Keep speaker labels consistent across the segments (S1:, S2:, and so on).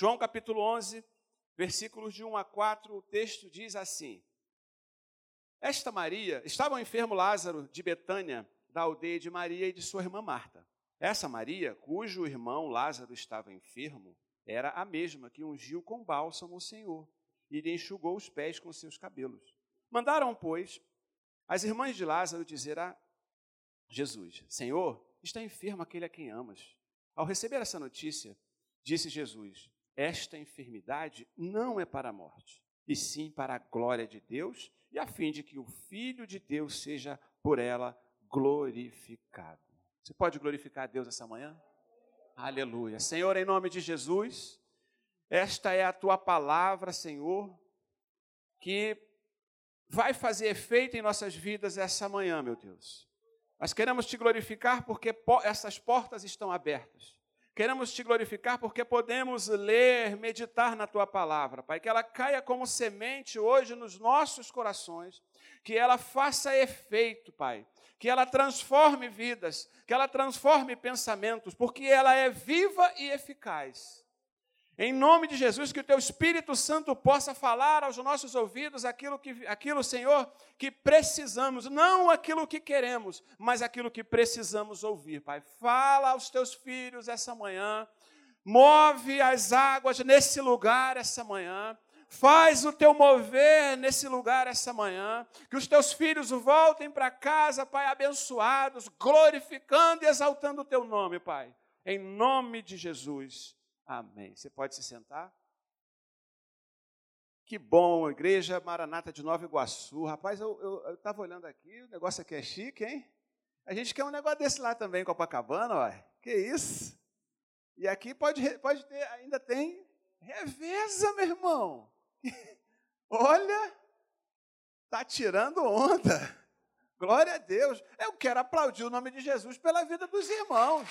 S1: João capítulo 11, versículos de 1 a 4, o texto diz assim: Esta Maria, estava o enfermo Lázaro de Betânia, da aldeia de Maria e de sua irmã Marta. Essa Maria, cujo irmão Lázaro estava enfermo, era a mesma que ungiu com bálsamo o Senhor e lhe enxugou os pés com seus cabelos. Mandaram, pois, as irmãs de Lázaro dizer a Jesus: Senhor, está enfermo aquele a quem amas. Ao receber essa notícia, disse Jesus: Esta enfermidade não é para a morte, e sim para a glória de Deus e a fim de que o Filho de Deus seja por ela glorificado. Você pode glorificar a Deus essa manhã? Aleluia. Senhor, em nome de Jesus, esta é a tua palavra, Senhor, que vai fazer efeito em nossas vidas essa manhã, meu Deus. Nós queremos te glorificar porque essas portas estão abertas. Queremos te glorificar porque podemos ler, meditar na tua palavra, Pai. Que ela caia como semente hoje nos nossos corações, que ela faça efeito, Pai. Que ela transforme vidas, que ela transforme pensamentos, porque ela é viva e eficaz. Em nome de Jesus, que o teu Espírito Santo possa falar aos nossos ouvidos aquilo, que, aquilo, Senhor, que precisamos, não aquilo que queremos, mas aquilo que precisamos ouvir, Pai. Fala aos teus filhos essa manhã, move as águas nesse lugar essa manhã, faz o teu mover nesse lugar essa manhã, que os teus filhos voltem para casa, Pai, abençoados, glorificando e exaltando o teu nome, Pai. Em nome de Jesus. Amém. Você pode se sentar? Que bom, Igreja Maranata de Nova Iguaçu. Rapaz, eu estava olhando aqui, o negócio aqui é chique, hein? A gente quer um negócio desse lá também, Copacabana, ó. Que isso? E aqui pode, pode ter, ainda tem reveza, meu irmão. Olha, tá tirando onda. Glória a Deus. Eu quero aplaudir o nome de Jesus pela vida dos irmãos.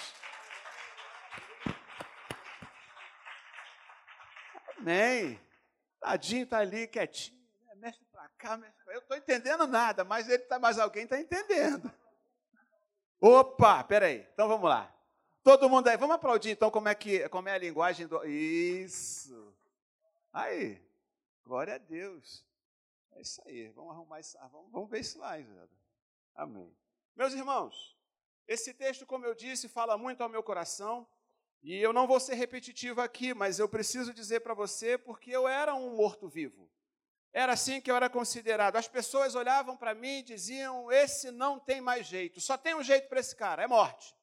S1: Amém. Tadinho está ali quietinho, né? mexe para cá, mexe pra... Eu estou entendendo nada, mas ele tá, mas alguém está entendendo. Opa, peraí. Então vamos lá. Todo mundo aí, vamos aplaudir então como é que como é a linguagem do isso. Aí, glória a Deus. É isso aí. Vamos arrumar isso, vamos, vamos ver isso lá, Amém. Meus irmãos, esse texto, como eu disse, fala muito ao meu coração. E eu não vou ser repetitivo aqui, mas eu preciso dizer para você porque eu era um morto-vivo. Era assim que eu era considerado. As pessoas olhavam para mim e diziam: esse não tem mais jeito, só tem um jeito para esse cara, é morte.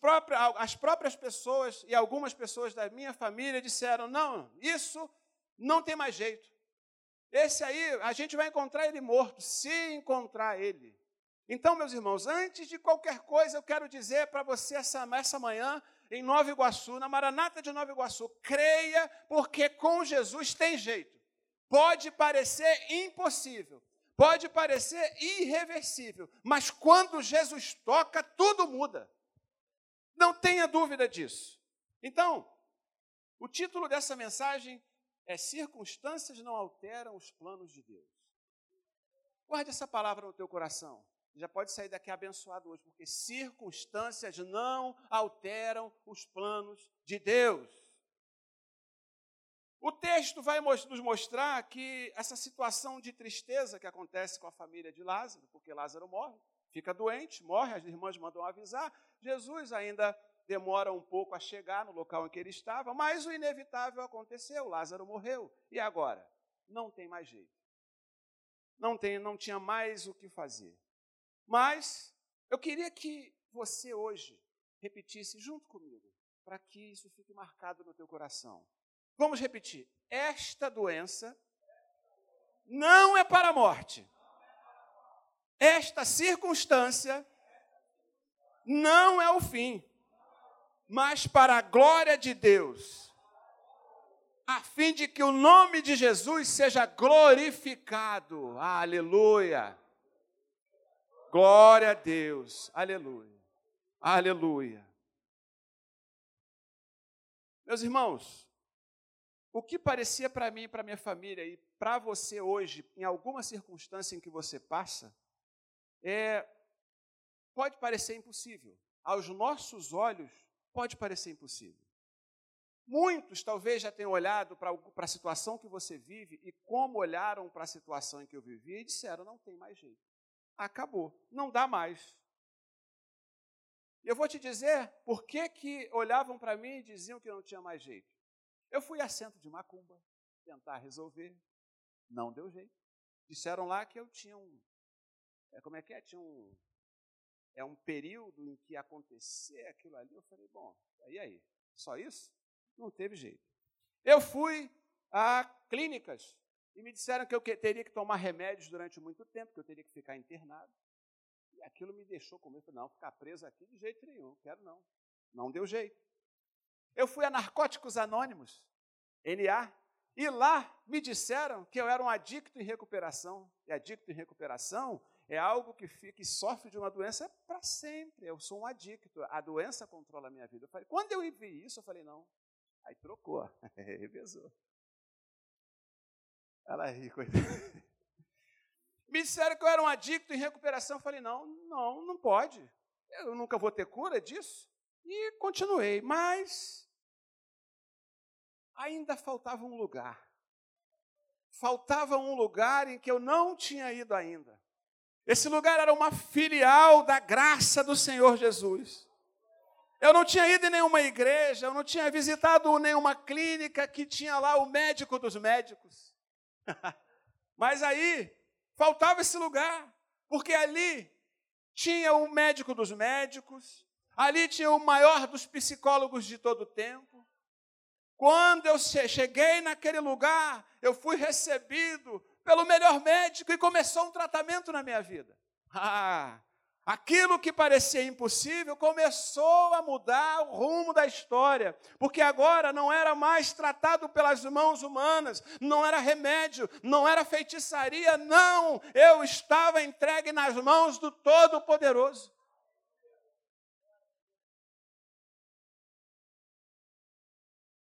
S1: Próprios, as próprias pessoas e algumas pessoas da minha família disseram: não, isso não tem mais jeito. Esse aí, a gente vai encontrar ele morto, se encontrar ele. Então, meus irmãos, antes de qualquer coisa, eu quero dizer para você essa, essa manhã em Nova Iguaçu, na Maranata de Nova Iguaçu. Creia, porque com Jesus tem jeito. Pode parecer impossível, pode parecer irreversível, mas quando Jesus toca, tudo muda. Não tenha dúvida disso. Então, o título dessa mensagem é Circunstâncias não alteram os planos de Deus. Guarde essa palavra no teu coração já pode sair daqui abençoado hoje, porque circunstâncias não alteram os planos de Deus. O texto vai nos mostrar que essa situação de tristeza que acontece com a família de Lázaro, porque Lázaro morre, fica doente, morre, as irmãs mandam avisar. Jesus ainda demora um pouco a chegar no local em que ele estava, mas o inevitável aconteceu, Lázaro morreu. E agora? Não tem mais jeito. Não, tem, não tinha mais o que fazer. Mas eu queria que você hoje repetisse junto comigo, para que isso fique marcado no teu coração. Vamos repetir. Esta doença não é para a morte. Esta circunstância não é o fim, mas para a glória de Deus, a fim de que o nome de Jesus seja glorificado. Aleluia. Glória a Deus. Aleluia. Aleluia. Meus irmãos, o que parecia para mim para minha família e para você hoje, em alguma circunstância em que você passa, é, pode parecer impossível. Aos nossos olhos, pode parecer impossível. Muitos talvez já tenham olhado para a situação que você vive e como olharam para a situação em que eu vivi e disseram: não tem mais jeito. Acabou, não dá mais. Eu vou te dizer por que, que olhavam para mim e diziam que não tinha mais jeito. Eu fui a centro de macumba tentar resolver, não deu jeito. Disseram lá que eu tinha um. É, como é que é? Tinha um. É um período em que acontecer aquilo ali. Eu falei, bom, e aí? Só isso? Não teve jeito. Eu fui a clínicas e me disseram que eu teria que tomar remédios durante muito tempo, que eu teria que ficar internado. E aquilo me deixou com medo. Não, ficar preso aqui de jeito nenhum, quero não. Não deu jeito. Eu fui a Narcóticos Anônimos, NA, e lá me disseram que eu era um adicto em recuperação. E adicto em recuperação é algo que, fica, que sofre de uma doença para sempre. Eu sou um adicto, a doença controla a minha vida. Eu falei, quando eu vi isso, eu falei, não. Aí trocou, revezou. Ela ri, coitada. Me disseram que eu era um adicto em recuperação. Eu falei, não, não, não pode. Eu nunca vou ter cura disso. E continuei, mas ainda faltava um lugar. Faltava um lugar em que eu não tinha ido ainda. Esse lugar era uma filial da graça do Senhor Jesus. Eu não tinha ido em nenhuma igreja, eu não tinha visitado nenhuma clínica que tinha lá o médico dos médicos. Mas aí faltava esse lugar, porque ali tinha o médico dos médicos, ali tinha o maior dos psicólogos de todo o tempo. Quando eu cheguei naquele lugar, eu fui recebido pelo melhor médico e começou um tratamento na minha vida. Ah, Aquilo que parecia impossível começou a mudar o rumo da história, porque agora não era mais tratado pelas mãos humanas, não era remédio, não era feitiçaria, não, eu estava entregue nas mãos do Todo-Poderoso.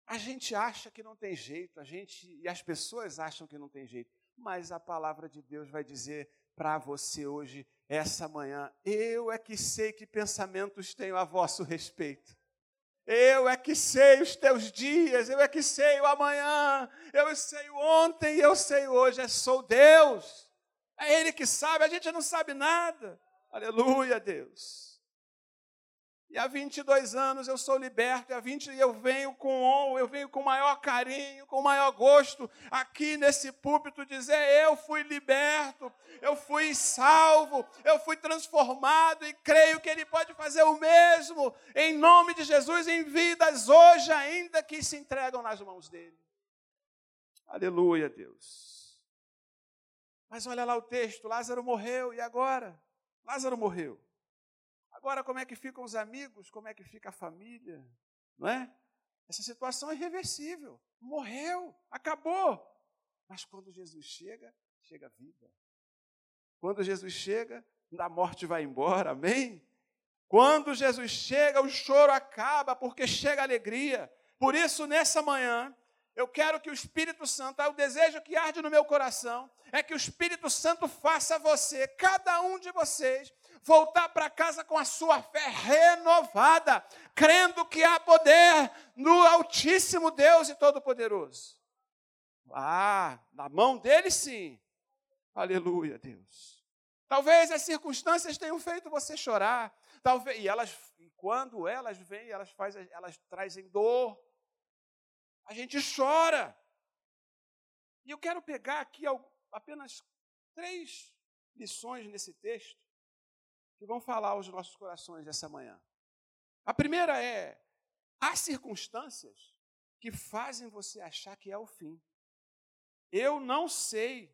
S1: A gente acha que não tem jeito, a gente e as pessoas acham que não tem jeito, mas a palavra de Deus vai dizer para você hoje essa manhã. Eu é que sei que pensamentos tenho a vosso respeito. Eu é que sei os teus dias, eu é que sei o amanhã, eu sei o ontem, eu sei hoje. É sou Deus. É Ele que sabe, a gente não sabe nada. Aleluia, Deus. E há 22 anos eu sou liberto, e há 20 eu venho com honra, eu venho com maior carinho, com maior gosto, aqui nesse púlpito dizer: eu fui liberto, eu fui salvo, eu fui transformado e creio que Ele pode fazer o mesmo, em nome de Jesus, em vidas hoje ainda que se entregam nas mãos dEle. Aleluia, Deus. Mas olha lá o texto: Lázaro morreu, e agora? Lázaro morreu. Agora, como é que ficam os amigos? Como é que fica a família? Não é? Essa situação é irreversível. Morreu, acabou. Mas quando Jesus chega, chega a vida. Quando Jesus chega, a morte vai embora, amém? Quando Jesus chega, o choro acaba, porque chega a alegria. Por isso, nessa manhã, eu quero que o Espírito Santo, é o desejo que arde no meu coração, é que o Espírito Santo faça você, cada um de vocês, voltar para casa com a sua fé renovada, crendo que há poder no Altíssimo Deus e Todo-Poderoso. Ah, na mão dele sim. Aleluia, Deus. Talvez as circunstâncias tenham feito você chorar, talvez e elas quando elas vêm, elas elas trazem dor. A gente chora. E eu quero pegar aqui apenas três lições nesse texto que vão falar aos nossos corações essa manhã. A primeira é: há circunstâncias que fazem você achar que é o fim. Eu não sei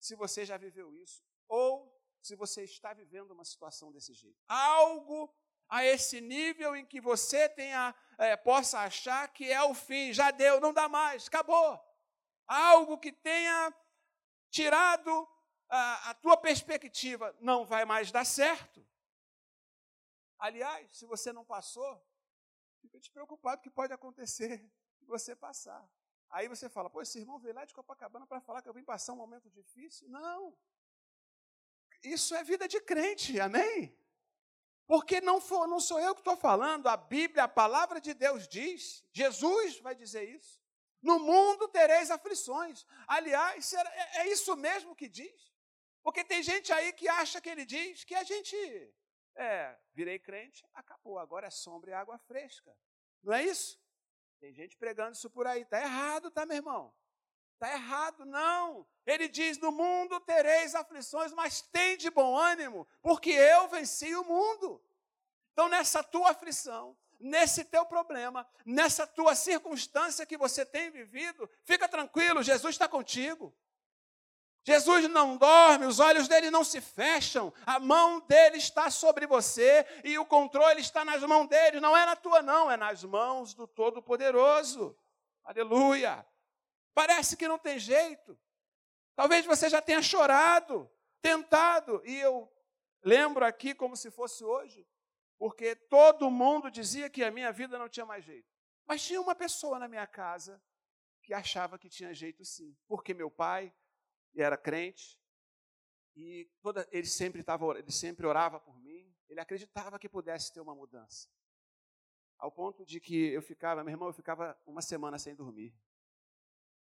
S1: se você já viveu isso ou se você está vivendo uma situação desse jeito. Algo a esse nível em que você tenha, é, possa achar que é o fim, já deu, não dá mais, acabou. Algo que tenha tirado a, a tua perspectiva não vai mais dar certo. Aliás, se você não passou, fica despreocupado que pode acontecer você passar. Aí você fala, pô, esse irmão veio lá de Copacabana para falar que eu vim passar um momento difícil. Não. Isso é vida de crente, amém? Porque não, for, não sou eu que estou falando, a Bíblia, a palavra de Deus diz, Jesus vai dizer isso. No mundo tereis aflições. Aliás, é, é isso mesmo que diz. Porque tem gente aí que acha que ele diz que a gente, é, virei crente, acabou, agora é sombra e água fresca. Não é isso? Tem gente pregando isso por aí. Está errado, tá, meu irmão? Está errado, não. Ele diz: No mundo tereis aflições, mas tem de bom ânimo, porque eu venci o mundo. Então, nessa tua aflição, nesse teu problema, nessa tua circunstância que você tem vivido, fica tranquilo, Jesus está contigo. Jesus não dorme, os olhos dele não se fecham, a mão dele está sobre você e o controle está nas mãos dele, não é na tua, não, é nas mãos do Todo-Poderoso. Aleluia. Parece que não tem jeito. Talvez você já tenha chorado, tentado, e eu lembro aqui como se fosse hoje, porque todo mundo dizia que a minha vida não tinha mais jeito. Mas tinha uma pessoa na minha casa que achava que tinha jeito sim, porque meu pai era crente e toda, ele sempre estava, ele sempre orava por mim, ele acreditava que pudesse ter uma mudança. Ao ponto de que eu ficava, meu irmão, eu ficava uma semana sem dormir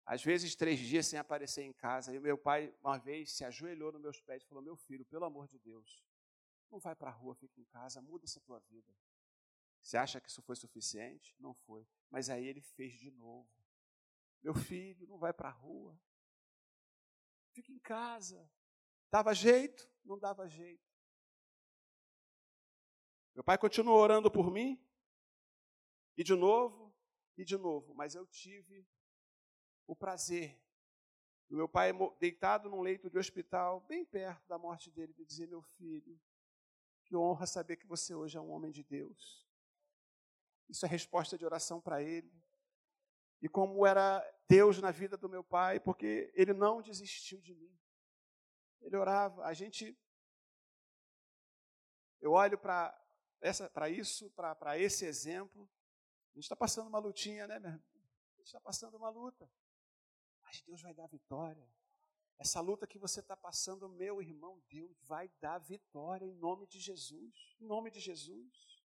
S1: às vezes três dias sem aparecer em casa. E meu pai, uma vez, se ajoelhou nos meus pés e falou: Meu filho, pelo amor de Deus, não vai para a rua, fica em casa, muda essa tua vida. Você acha que isso foi suficiente? Não foi. Mas aí ele fez de novo. Meu filho, não vai para a rua. Fica em casa. Dava jeito? Não dava jeito. Meu pai continuou orando por mim. E de novo, e de novo. Mas eu tive o prazer do meu pai deitado num leito de hospital, bem perto da morte dele, de dizer: Meu filho, que honra saber que você hoje é um homem de Deus. Isso é resposta de oração para ele. E como era Deus na vida do meu pai, porque ele não desistiu de mim. Ele orava. A gente. Eu olho para isso, para esse exemplo. A gente está passando uma lutinha, né, meu irmão? A gente está passando uma luta. Mas Deus vai dar vitória. Essa luta que você está passando, meu irmão, Deus vai dar vitória em nome de Jesus. Em nome de Jesus.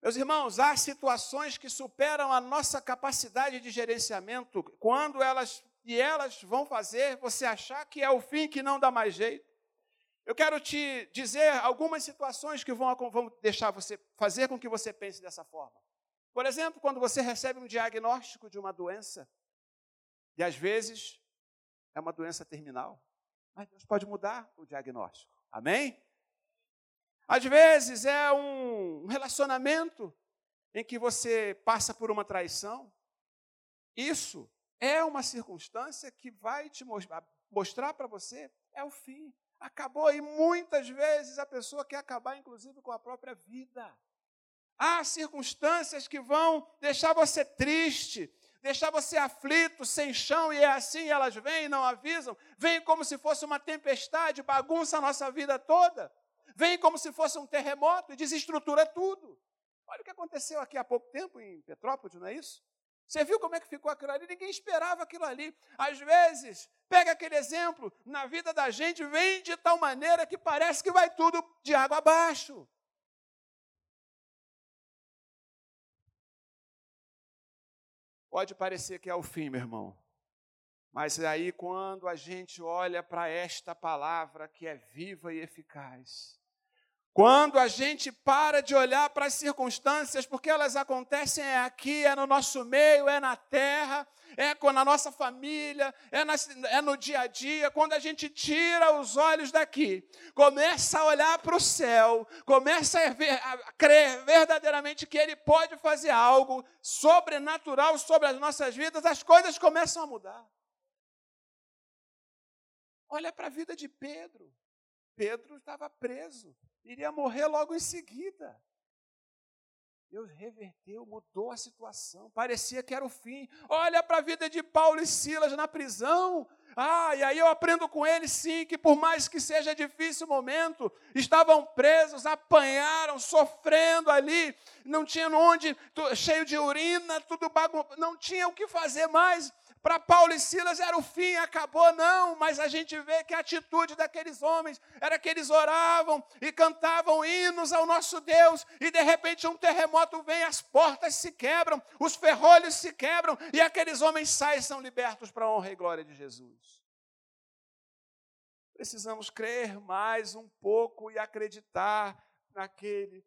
S1: Meus irmãos, há situações que superam a nossa capacidade de gerenciamento quando elas e elas vão fazer você achar que é o fim que não dá mais jeito. Eu quero te dizer algumas situações que vão, vão deixar você fazer com que você pense dessa forma. Por exemplo, quando você recebe um diagnóstico de uma doença, e às vezes é uma doença terminal. Mas Deus pode mudar o diagnóstico. Amém? Às vezes é um relacionamento em que você passa por uma traição. Isso é uma circunstância que vai te mostrar para você é o fim. Acabou e muitas vezes a pessoa quer acabar inclusive com a própria vida. Há circunstâncias que vão deixar você triste, deixar você aflito, sem chão, e é assim, elas vêm e não avisam, vêm como se fosse uma tempestade, bagunça a nossa vida toda, vem como se fosse um terremoto e desestrutura tudo. Olha o que aconteceu aqui há pouco tempo em Petrópolis, não é isso? Você viu como é que ficou aquilo ali? Ninguém esperava aquilo ali. Às vezes, pega aquele exemplo, na vida da gente vem de tal maneira que parece que vai tudo de água abaixo. Pode parecer que é o fim, meu irmão. Mas aí, quando a gente olha para esta palavra que é viva e eficaz, quando a gente para de olhar para as circunstâncias, porque elas acontecem é aqui, é no nosso meio, é na terra, é na nossa família, é, na, é no dia a dia, quando a gente tira os olhos daqui, começa a olhar para o céu, começa a, ver, a crer verdadeiramente que Ele pode fazer algo sobrenatural sobre as nossas vidas, as coisas começam a mudar. Olha para a vida de Pedro. Pedro estava preso iria morrer logo em seguida. Deus reverteu, mudou a situação. Parecia que era o fim. Olha para a vida de Paulo e Silas na prisão. Ah, e aí eu aprendo com eles sim que por mais que seja difícil o momento, estavam presos, apanharam, sofrendo ali, não tinham onde, cheio de urina, tudo bagun... não tinha o que fazer mais Para Paulo e Silas era o fim, acabou, não, mas a gente vê que a atitude daqueles homens era que eles oravam e cantavam hinos ao nosso Deus, e de repente um terremoto vem, as portas se quebram, os ferrolhos se quebram, e aqueles homens saem e são libertos para a honra e glória de Jesus. Precisamos crer mais um pouco e acreditar naquele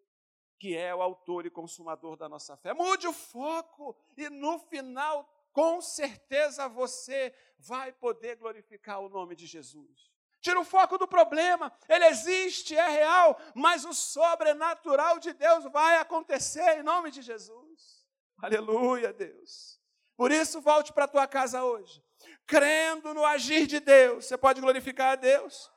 S1: que é o autor e consumador da nossa fé. Mude o foco e no final, com certeza, você vai poder glorificar o nome de Jesus. Tira o foco do problema, ele existe, é real, mas o sobrenatural de Deus vai acontecer em nome de Jesus. Aleluia, Deus. Por isso, volte para a tua casa hoje, crendo no agir de Deus. Você pode glorificar a Deus?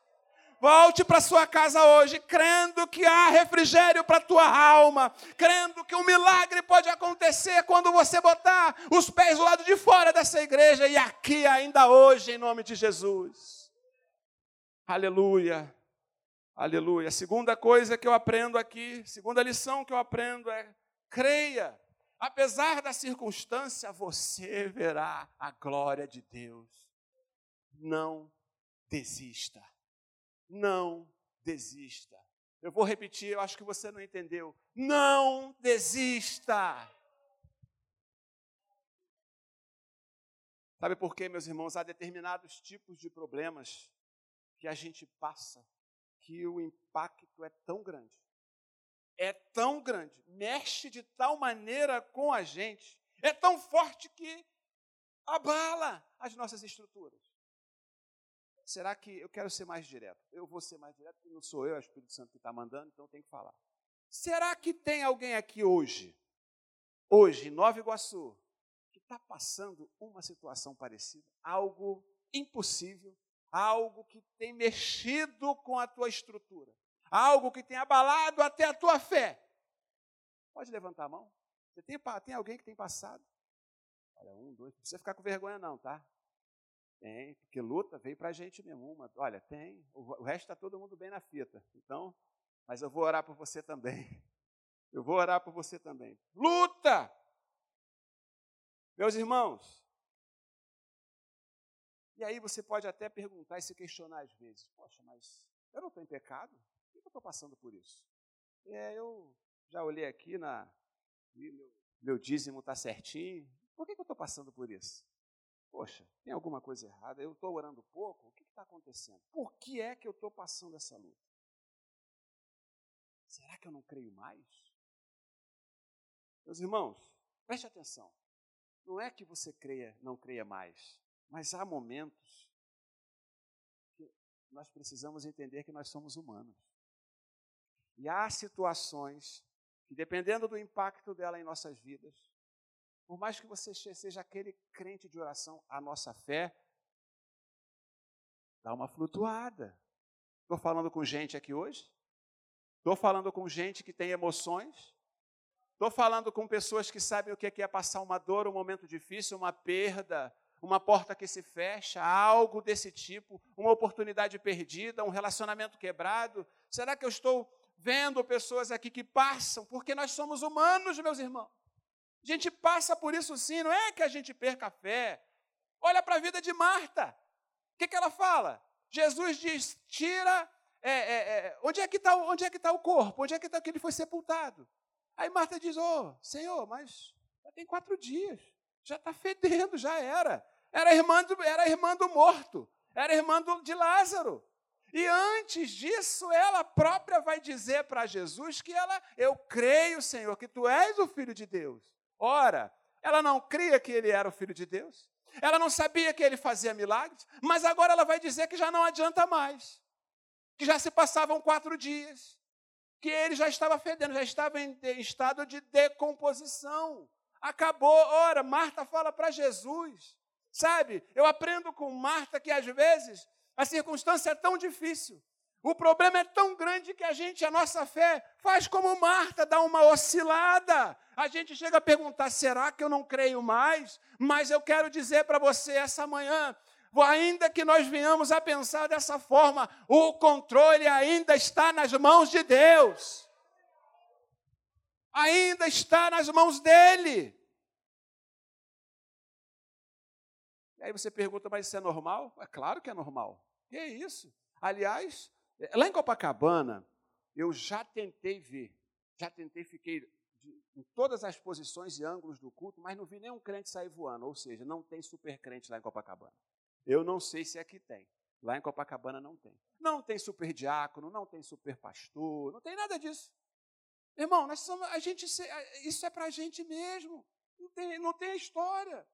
S1: Volte para sua casa hoje, crendo que há refrigério para tua alma, crendo que um milagre pode acontecer quando você botar os pés do lado de fora dessa igreja e aqui ainda hoje, em nome de Jesus. Aleluia. Aleluia. A segunda coisa que eu aprendo aqui, segunda lição que eu aprendo é: creia. Apesar da circunstância, você verá a glória de Deus. Não desista não desista. Eu vou repetir, eu acho que você não entendeu. Não desista. Sabe por quê, meus irmãos? Há determinados tipos de problemas que a gente passa que o impacto é tão grande. É tão grande, mexe de tal maneira com a gente, é tão forte que abala as nossas estruturas. Será que eu quero ser mais direto? Eu vou ser mais direto, porque não sou eu, é o Espírito Santo que está mandando, então tem que falar. Será que tem alguém aqui hoje, hoje, em Nova Iguaçu, que está passando uma situação parecida? Algo impossível, algo que tem mexido com a tua estrutura, algo que tem abalado até a tua fé. Pode levantar a mão? Você tem, tem alguém que tem passado? Olha, um, dois, não precisa ficar com vergonha, não, tá? Tem, porque luta veio para a gente mesmo. Uma, olha, tem, o, resto está todo mundo bem na fita. Então, mas eu vou orar por você também. Eu vou orar por você também. Luta! Meus irmãos, e aí você pode até perguntar e se questionar às vezes: Poxa, mas eu não estou em pecado? Por que eu estou passando por isso? É, eu já olhei aqui na. Meu, meu dízimo está certinho. Por que, que eu estou passando por isso? Poxa, tem alguma coisa errada? Eu estou orando pouco? O que está acontecendo? Por que é que eu estou passando essa luta? Será que eu não creio mais? Meus irmãos, preste atenção. Não é que você creia, não creia mais, mas há momentos que nós precisamos entender que nós somos humanos. E há situações que, dependendo do impacto dela em nossas vidas, por mais que você seja aquele crente de oração, a nossa fé dá uma flutuada. Estou falando com gente aqui hoje? Estou falando com gente que tem emoções? Estou falando com pessoas que sabem o que é passar uma dor, um momento difícil, uma perda, uma porta que se fecha, algo desse tipo, uma oportunidade perdida, um relacionamento quebrado? Será que eu estou vendo pessoas aqui que passam? Porque nós somos humanos, meus irmãos. A gente passa por isso sim, não é que a gente perca a fé. Olha para a vida de Marta. O que, que ela fala? Jesus diz: tira. É, é, é, onde é que está é tá o corpo? Onde é que está que ele foi sepultado? Aí Marta diz: Ô oh, Senhor, mas já tem quatro dias, já está fedendo, já era. Era irmã, do, era irmã do morto, era irmã do, de Lázaro. E antes disso, ela própria vai dizer para Jesus que ela, eu creio, Senhor, que tu és o filho de Deus. Ora, ela não cria que ele era o filho de Deus, ela não sabia que ele fazia milagres, mas agora ela vai dizer que já não adianta mais, que já se passavam quatro dias, que ele já estava fedendo, já estava em estado de decomposição. Acabou. Ora, Marta fala para Jesus, sabe? Eu aprendo com Marta que às vezes a circunstância é tão difícil, o problema é tão grande que a gente, a nossa fé, faz como Marta, dá uma oscilada. A gente chega a perguntar: será que eu não creio mais? Mas eu quero dizer para você essa manhã, ainda que nós venhamos a pensar dessa forma, o controle ainda está nas mãos de Deus. Ainda está nas mãos dele. aí você pergunta, mas isso é normal? É claro que é normal. Que é isso? Aliás, lá em Copacabana, eu já tentei ver, já tentei, fiquei de, em todas as posições e ângulos do culto, mas não vi nenhum crente sair voando, ou seja, não tem super crente lá em Copacabana. Eu não sei se aqui tem. Lá em Copacabana não tem. Não tem super diácono, não tem super pastor, não tem nada disso. Irmão, nós somos, a gente, isso é para a gente mesmo. Não tem, não tem história.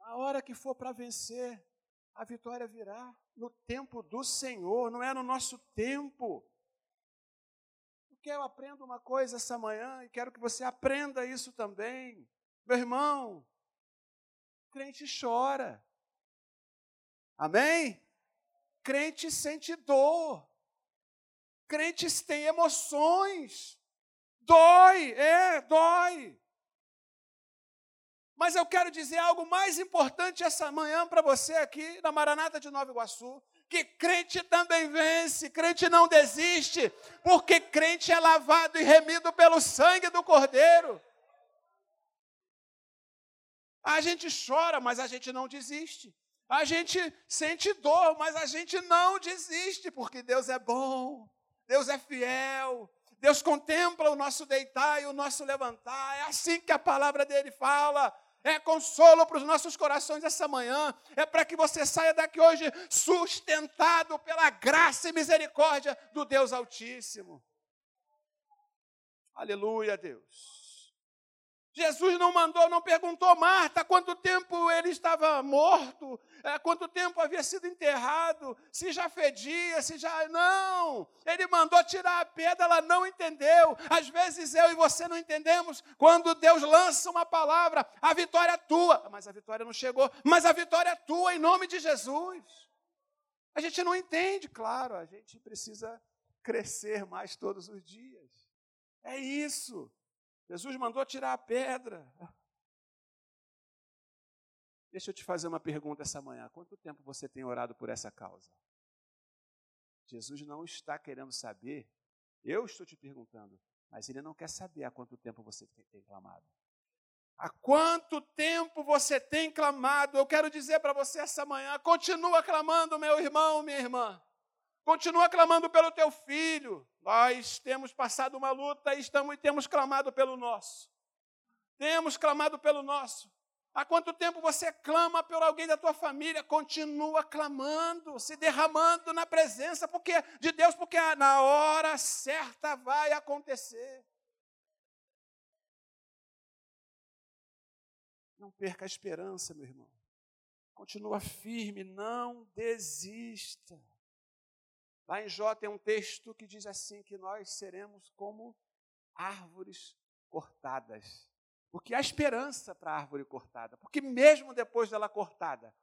S1: A hora que for para vencer, a vitória virá no tempo do Senhor, não é no nosso tempo. Porque eu aprendo uma coisa essa manhã e quero que você aprenda isso também. Meu irmão, crente chora. Amém? Crente sente dor. Crentes têm emoções. Dói, é, dói. Mas eu quero dizer algo mais importante essa manhã para você aqui na Maranata de Nova Iguaçu, que crente também vence, crente não desiste, porque crente é lavado e remido pelo sangue do Cordeiro. A gente chora, mas a gente não desiste. A gente sente dor, mas a gente não desiste, porque Deus é bom, Deus é fiel, Deus contempla o nosso deitar e o nosso levantar. É assim que a palavra dele fala é consolo para os nossos corações essa manhã, é para que você saia daqui hoje sustentado pela graça e misericórdia do Deus Altíssimo. Aleluia, Deus. Jesus não mandou, não perguntou Marta quanto tempo ele estava morto, é, quanto tempo havia sido enterrado, se já fedia, se já. Não! Ele mandou tirar a pedra, ela não entendeu. Às vezes eu e você não entendemos. Quando Deus lança uma palavra, a vitória é tua. Mas a vitória não chegou, mas a vitória é tua em nome de Jesus. A gente não entende, claro, a gente precisa crescer mais todos os dias. É isso. Jesus mandou tirar a pedra. Deixa eu te fazer uma pergunta essa manhã. Quanto tempo você tem orado por essa causa? Jesus não está querendo saber, eu estou te perguntando, mas ele não quer saber há quanto tempo você tem clamado. Há quanto tempo você tem clamado? Eu quero dizer para você essa manhã: continua clamando, meu irmão, minha irmã. Continua clamando pelo teu filho. Nós temos passado uma luta e estamos e temos clamado pelo nosso. Temos clamado pelo nosso. Há quanto tempo você clama por alguém da tua família? Continua clamando, se derramando na presença porque, de Deus, porque na hora certa vai acontecer. Não perca a esperança, meu irmão. Continua firme, não desista. Lá em Jó tem um texto que diz assim: que nós seremos como árvores cortadas. Porque há esperança para a árvore cortada. Porque mesmo depois dela cortada,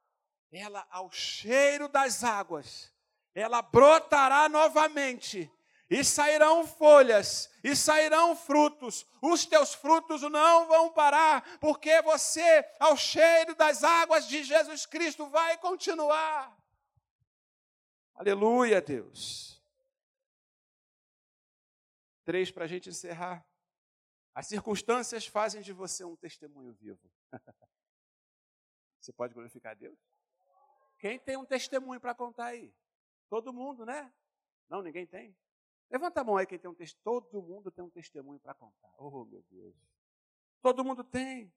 S1: ela, ao cheiro das águas, ela brotará novamente. E sairão folhas, e sairão frutos. Os teus frutos não vão parar, porque você, ao cheiro das águas de Jesus Cristo, vai continuar. Aleluia, Deus. Três para a gente encerrar. As circunstâncias fazem de você um testemunho vivo. Você pode glorificar Deus? Quem tem um testemunho para contar aí? Todo mundo, né? Não, ninguém tem. Levanta a mão aí quem tem um testemunho. Todo mundo tem um testemunho para contar. Oh, meu Deus. Todo mundo tem.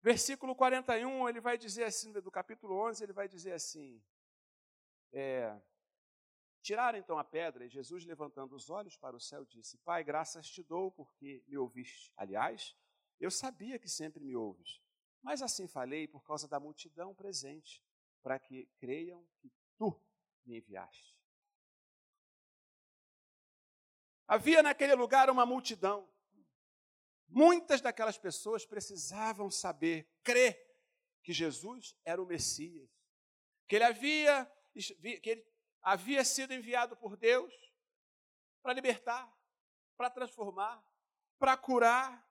S1: Versículo 41, ele vai dizer assim, do capítulo 11, ele vai dizer assim: é, tiraram então a pedra e Jesus, levantando os olhos para o céu, disse: Pai, graças te dou porque me ouviste. Aliás, eu sabia que sempre me ouves, mas assim falei por causa da multidão presente, para que creiam que tu me enviaste. Havia naquele lugar uma multidão. Muitas daquelas pessoas precisavam saber, crer que Jesus era o Messias, que ele havia que ele havia sido enviado por Deus para libertar, para transformar, para curar,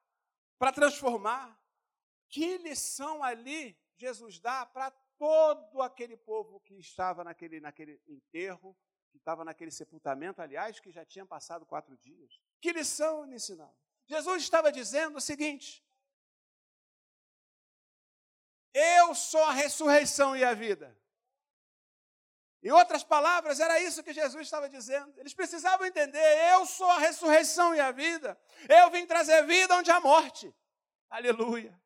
S1: para transformar. Que lição ali Jesus dá para todo aquele povo que estava naquele, naquele enterro, que estava naquele sepultamento, aliás, que já tinha passado quatro dias. Que lição ele ensinava? Jesus estava dizendo o seguinte: Eu sou a ressurreição e a vida. Em outras palavras, era isso que Jesus estava dizendo. Eles precisavam entender: eu sou a ressurreição e a vida. Eu vim trazer vida onde há morte. Aleluia.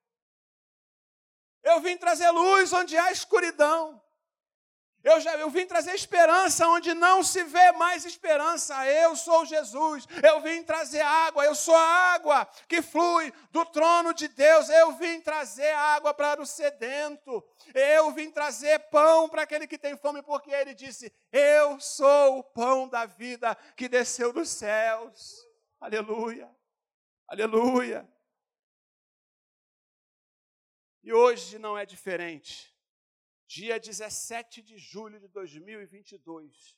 S1: Eu vim trazer luz onde há escuridão. Eu, já, eu vim trazer esperança onde não se vê mais esperança. Eu sou Jesus. Eu vim trazer água. Eu sou a água que flui do trono de Deus. Eu vim trazer água para o sedento. Eu vim trazer pão para aquele que tem fome, porque ele disse: Eu sou o pão da vida que desceu dos céus. Aleluia. Aleluia. E hoje não é diferente dia 17 de julho de 2022.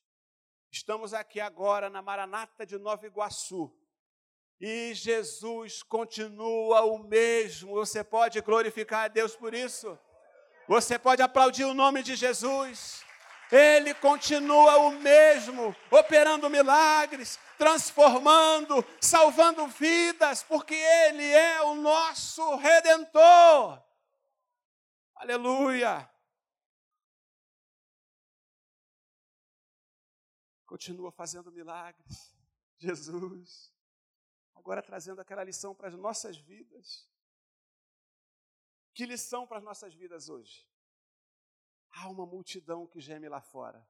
S1: Estamos aqui agora na Maranata de Nova Iguaçu. E Jesus continua o mesmo. Você pode glorificar a Deus por isso? Você pode aplaudir o nome de Jesus? Ele continua o mesmo, operando milagres, transformando, salvando vidas, porque Ele é o nosso redentor. Aleluia. Continua fazendo milagres. Jesus, agora trazendo aquela lição para as nossas vidas. Que lição para as nossas vidas hoje? Há uma multidão que geme lá fora.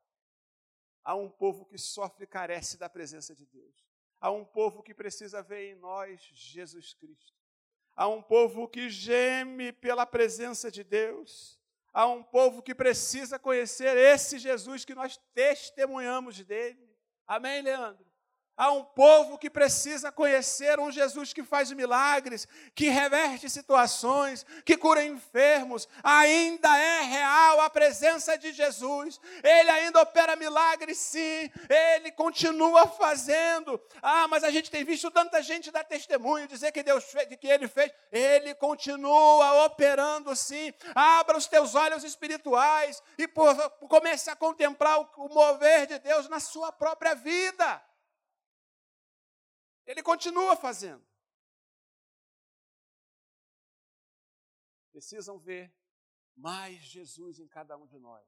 S1: Há um povo que sofre e carece da presença de Deus. Há um povo que precisa ver em nós Jesus Cristo. Há um povo que geme pela presença de Deus. Há um povo que precisa conhecer esse Jesus que nós testemunhamos dele. Amém, Leandro? Há um povo que precisa conhecer um Jesus que faz milagres, que reverte situações, que cura enfermos. Ainda é real a presença de Jesus. Ele ainda opera milagres, sim. Ele continua fazendo. Ah, mas a gente tem visto tanta gente dar testemunho, dizer que Deus fez, que Ele fez. Ele continua operando, sim. Abra os teus olhos espirituais e por, comece a contemplar o, o mover de Deus na sua própria vida. Ele continua fazendo. Precisam ver mais Jesus em cada um de nós,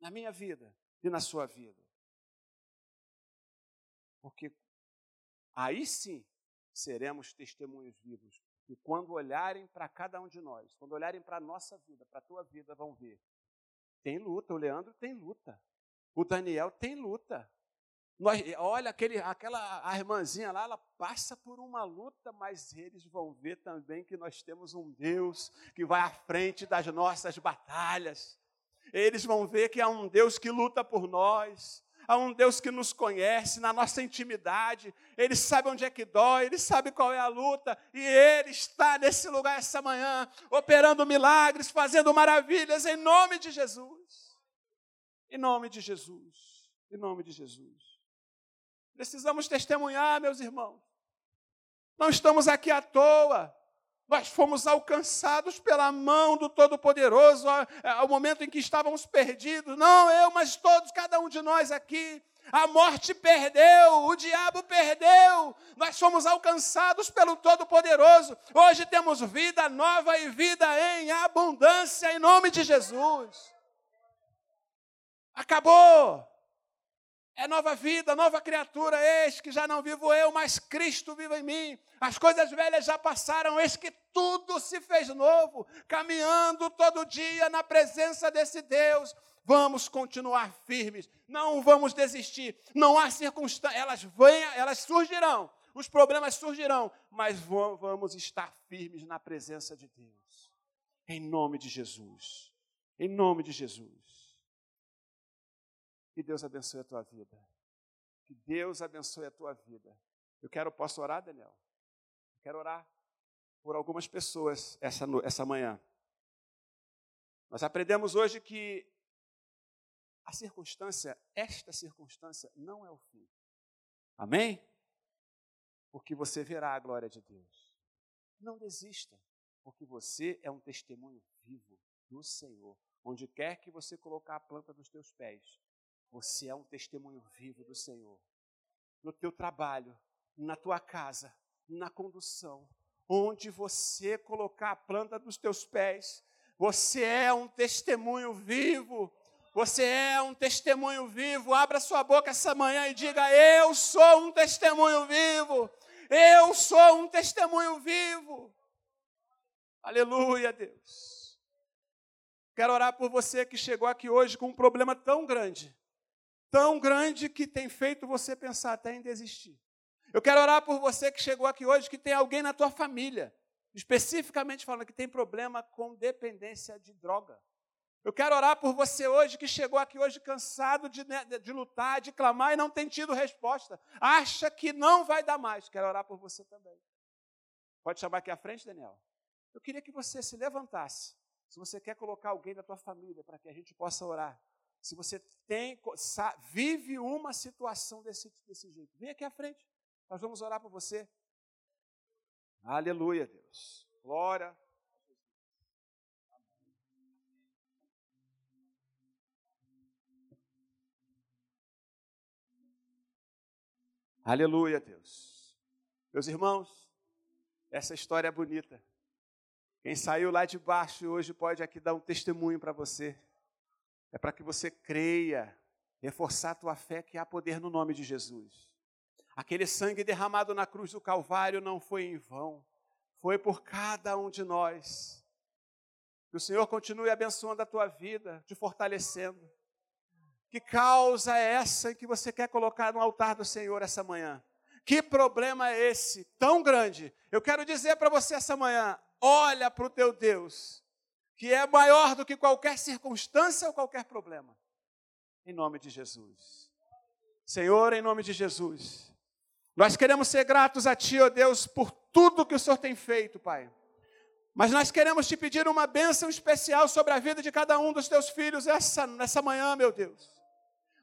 S1: na minha vida e na sua vida. Porque aí sim seremos testemunhos vivos. E quando olharem para cada um de nós, quando olharem para a nossa vida, para a tua vida, vão ver. Tem luta, o Leandro tem luta. O Daniel tem luta. Nós, olha, aquele, aquela irmãzinha lá, ela passa por uma luta, mas eles vão ver também que nós temos um Deus que vai à frente das nossas batalhas. Eles vão ver que há um Deus que luta por nós, há um Deus que nos conhece na nossa intimidade, Ele sabe onde é que dói, Ele sabe qual é a luta, e Ele está nesse lugar essa manhã, operando milagres, fazendo maravilhas, em nome de Jesus. Em nome de Jesus. Em nome de Jesus. Precisamos testemunhar, meus irmãos. Não estamos aqui à toa. Nós fomos alcançados pela mão do Todo-Poderoso ao momento em que estávamos perdidos. Não eu, mas todos, cada um de nós aqui. A morte perdeu, o diabo perdeu. Nós fomos alcançados pelo Todo-Poderoso. Hoje temos vida nova e vida em abundância, em nome de Jesus. Acabou. É nova vida, nova criatura, eis que já não vivo eu, mas Cristo vive em mim. As coisas velhas já passaram, eis que tudo se fez novo, caminhando todo dia na presença desse Deus. Vamos continuar firmes, não vamos desistir. Não há circunstâncias, elas venham, elas surgirão, os problemas surgirão, mas vamos estar firmes na presença de Deus. Em nome de Jesus. Em nome de Jesus. Que Deus abençoe a tua vida. Que Deus abençoe a tua vida. Eu quero, posso orar, Daniel? Eu quero orar por algumas pessoas essa, essa manhã. Nós aprendemos hoje que a circunstância, esta circunstância, não é o fim. Amém? Porque você verá a glória de Deus. Não desista, porque você é um testemunho vivo do Senhor. Onde quer que você colocar a planta dos teus pés, você é um testemunho vivo do Senhor. No teu trabalho, na tua casa, na condução, onde você colocar a planta dos teus pés, Você é um testemunho vivo. Você é um testemunho vivo. Abra sua boca essa manhã e diga: Eu sou um testemunho vivo. Eu sou um testemunho vivo. Aleluia, Deus. Quero orar por você que chegou aqui hoje com um problema tão grande, tão grande que tem feito você pensar até em desistir. Eu quero orar por você que chegou aqui hoje que tem alguém na tua família especificamente falando que tem problema com dependência de droga. Eu quero orar por você hoje que chegou aqui hoje cansado de, né, de, lutar, de clamar e não tem tido resposta. Acha que não vai dar mais. Quero orar por você também. Pode chamar aqui à frente, Daniel. Eu queria que você se levantasse. Se você quer colocar alguém da tua família para que a gente possa orar. Se você tem, vive uma situação desse, desse jeito, vem aqui à frente. Nós vamos orar por você. Aleluia, Deus. Glória. Aleluia, Deus. Meus irmãos, essa história é bonita. Quem saiu lá de baixo hoje pode aqui dar um testemunho para você. É para que você creia, reforçar a tua fé que há poder no nome de Jesus. Aquele sangue derramado na cruz do Calvário não foi em vão, foi por cada um de nós. Que o Senhor continue abençoando a tua vida, te fortalecendo. Que causa é essa que você quer colocar no altar do Senhor essa manhã? Que problema é esse tão grande? Eu quero dizer para você essa manhã: olha para o teu Deus, que é maior do que qualquer circunstância ou qualquer problema. Em nome de Jesus. Senhor, em nome de Jesus. Nós queremos ser gratos a Ti, ó Deus, por tudo que o Senhor tem feito, Pai. Mas nós queremos te pedir uma bênção especial sobre a vida de cada um dos teus filhos essa, nessa manhã, meu Deus.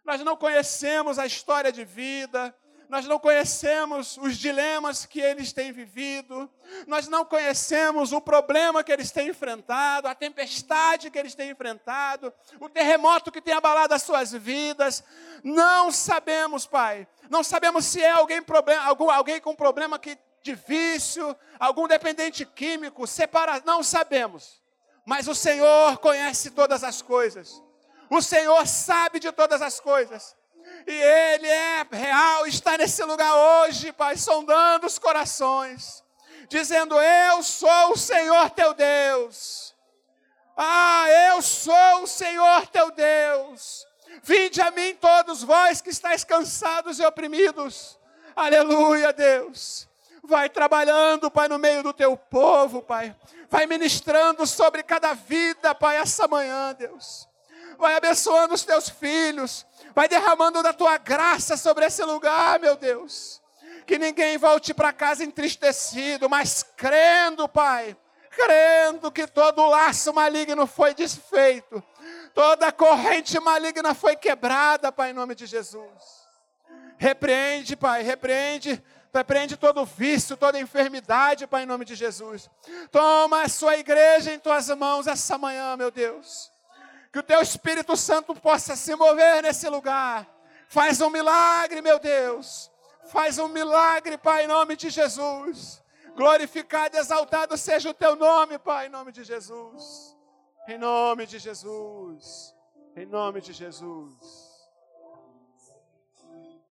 S1: Nós não conhecemos a história de vida, nós não conhecemos os dilemas que eles têm vivido, nós não conhecemos o problema que eles têm enfrentado, a tempestade que eles têm enfrentado, o terremoto que tem abalado as suas vidas. Não sabemos, Pai, não sabemos se é alguém, problema, algum, alguém com problema que, de vício, algum dependente químico, separa, não sabemos. Mas o Senhor conhece todas as coisas. O Senhor sabe de todas as coisas. E Ele é real, está nesse lugar hoje, Pai, sondando os corações, dizendo: Eu sou o Senhor teu Deus. Ah, eu sou o Senhor teu Deus. Vinde a mim todos vós que estáis cansados e oprimidos. Aleluia, Deus. Vai trabalhando, Pai, no meio do teu povo, Pai. Vai ministrando sobre cada vida, Pai, essa manhã, Deus. Vai abençoando os teus filhos Vai derramando da tua graça sobre esse lugar, meu Deus. Que ninguém volte para casa entristecido, mas crendo, Pai, crendo que todo laço maligno foi desfeito, toda corrente maligna foi quebrada, Pai, em nome de Jesus. Repreende, Pai, repreende repreende todo vício, toda enfermidade, Pai, em nome de Jesus. Toma a sua igreja em tuas mãos essa manhã, meu Deus. Que o teu Espírito Santo possa se mover nesse lugar. Faz um milagre, meu Deus. Faz um milagre, Pai, em nome de Jesus. Glorificado e exaltado seja o teu nome, Pai, em nome de Jesus. Em nome de Jesus. Em nome de Jesus.